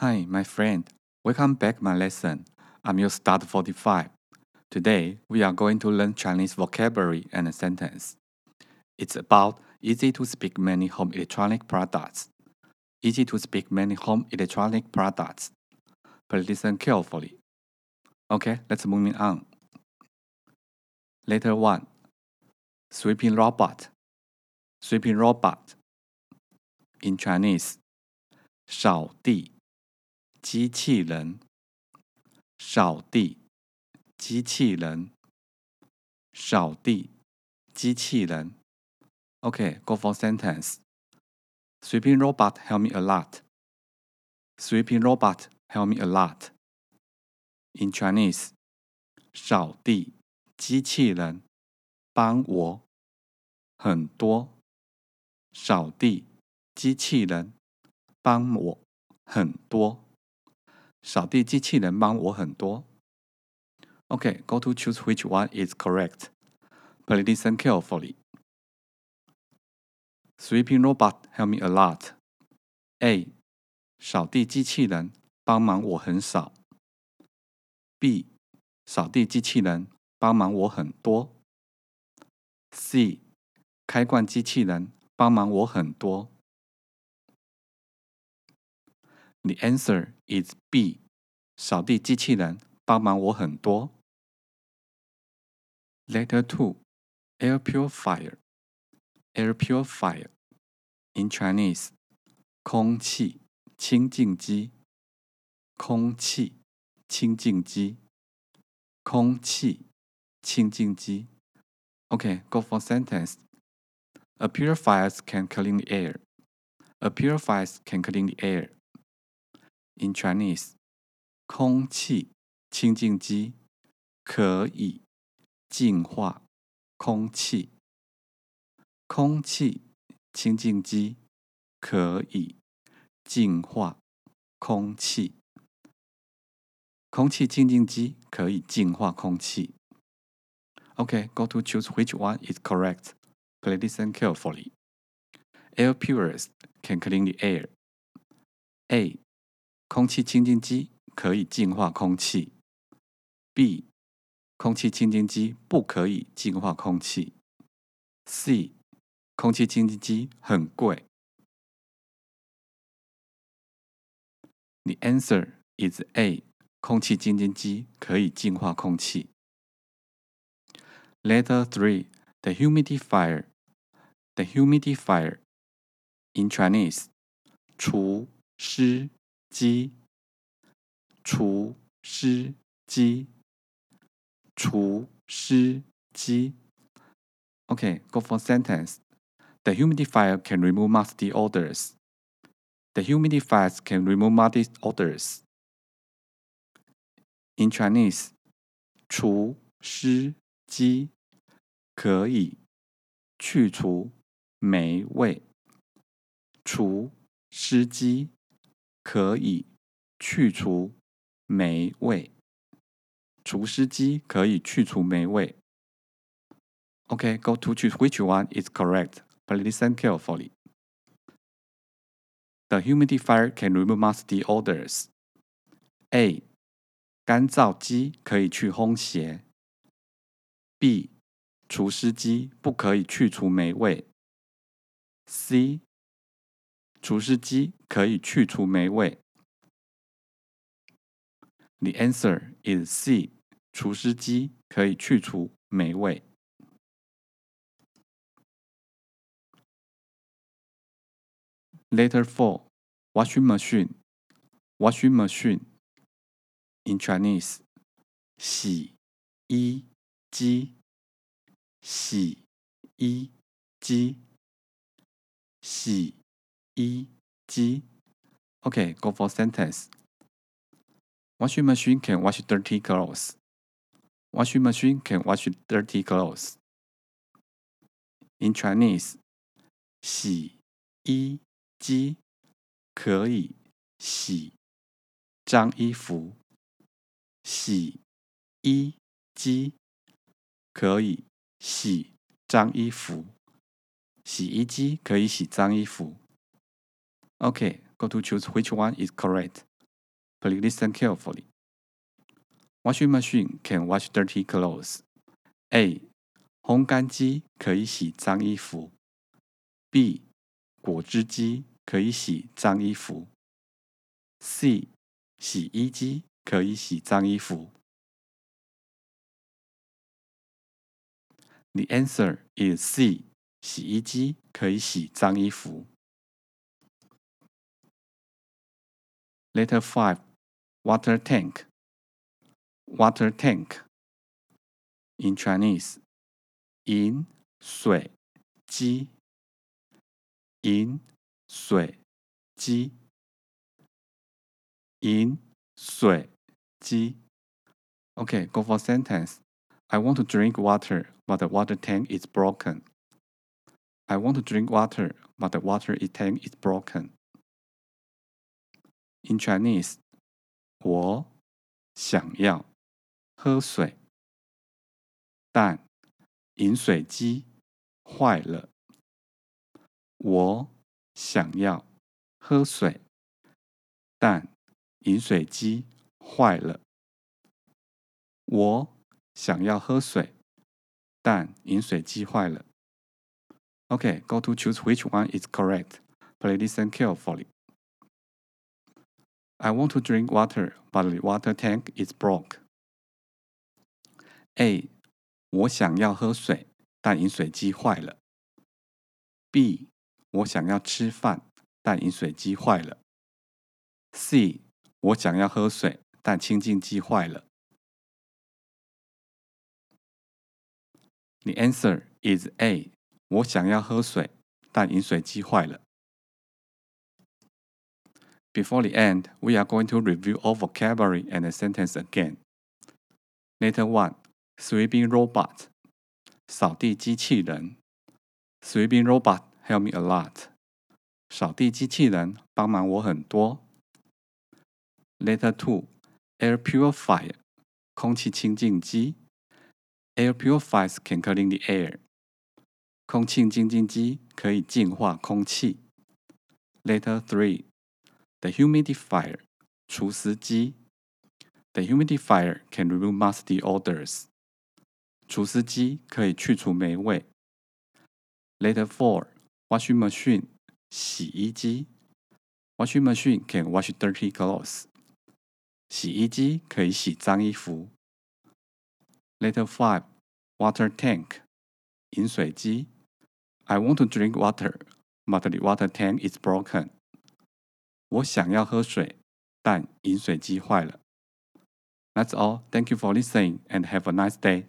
Hi, my friend. Welcome back my lesson. I'm your start 45. Today, we are going to learn Chinese vocabulary and a sentence. It's about easy to speak many home electronic products. Easy to speak many home electronic products. Please listen carefully. Okay, let's move on. Letter 1. Sweeping robot. Sweeping robot. In Chinese, 扫地机器人，扫地机器人，扫地机器人。OK，go for sentence. Sweeping robot help me a lot. Sweeping robot help me a lot. In Chinese, 扫地机器人帮我很多。扫地机器人帮我很多。扫地机器人帮我很多。Okay, go to choose which one is correct. Please listen carefully. Sweeping robot help me a lot. A. 扫地机器人帮忙我很少。B. 扫地机器人帮忙我很多。C. 开罐机器人帮忙我很多。The answer is B. 扫地机器人帮忙我很多。Letter two, air purifier. Air purifier. In Chinese, 空气清净机。空气清净机。空气清净机。Okay, go for sentence. A purifier can clean the air. A purifier can clean the air. In Chinese, 空气清净机可以净化空气。空气清净机可以净化空气。空气清净机可以净化空气。OK, go to choose which one is correct. Please listen carefully. Air purists can clean the air. A. 空气清净机可以净化空气。B. 空气清净机不可以净化空气。C. 空气清净机很贵。The answer is A. 空气清净机可以净化空气。Letter three, the humidifier. The humidifier. In Chinese, 除湿机。除湿机。除湿机。，OK，go for sentence. The humidifier can remove musty odors. The humidifiers can remove musty odors. In Chinese, 除湿机可以去除霉味。除湿机可以去除霉味。除湿机可以去除霉味。Okay, go to choose which one is correct. Please listen carefully. The humidifier can remove musty odors. A. 干燥机可以去烘鞋。B. 除湿机不可以去除霉味。C. 除湿机可以去除霉味。The answer is C. 除湿机可以去除霉味。Letter four, washing machine. Washing machine. In Chinese, 洗衣机。洗衣机。洗衣机。OK, go for sentence. Washing machine can wash dirty clothes. Washing machine can wash dirty clothes. In Chinese, 洗衣机可以洗脏衣服。洗衣机可以洗脏衣服。洗衣机可以洗脏衣服。Okay, go to choose which one is correct. Please listen carefully. Washing machine can wash dirty clothes. A. 烘干机可以洗脏衣服。B. 果汁机可以洗脏衣服。C. 洗衣机可以洗脏衣服。The answer is C. 洗衣机可以洗脏衣服。Letter five, water tank. Water tank. In Chinese, 饮水机。饮水机。饮水机。Okay, go for sentence. I want to drink water, but the water tank is broken. I want to drink water, but the water tank is broken. In Chinese， 我想要喝水，但饮水机坏了。我想要喝水，但饮水机坏了。我想要喝水，但饮水机坏了。OK，go to choose which one is correct. Please listen carefully. I want to drink water, but the water tank is broke. A. 我想要喝水，但饮水机坏了。B. 我想要吃饭，但饮水机坏了。C. 我想要喝水，但清净机坏了。The answer is A. 我想要喝水，但饮水机坏了。 Before the end, we are going to review all vocabulary and the sentence again. Letter 1. Sweeping robot. 扫地机器人. Sweeping robot help me a lot. 扫地机器人帮忙我很多. Letter 2. Air purifier. 空气清净机. Air purifiers can clean the air. 空气清净机可以净化空气。Letter three, the humidifier 除湿机。The humidifier can remove musty odors。除湿机可以去除霉味。Letter four, washing machine 洗衣机。Washing machine can wash dirty clothes。洗衣机可以洗脏衣服。Letter five, water tank 饮水机。I want to drink water, but the water tank is broken. 我想要喝水，但饮水机坏了。That's all. Thank you for listening and have a nice day.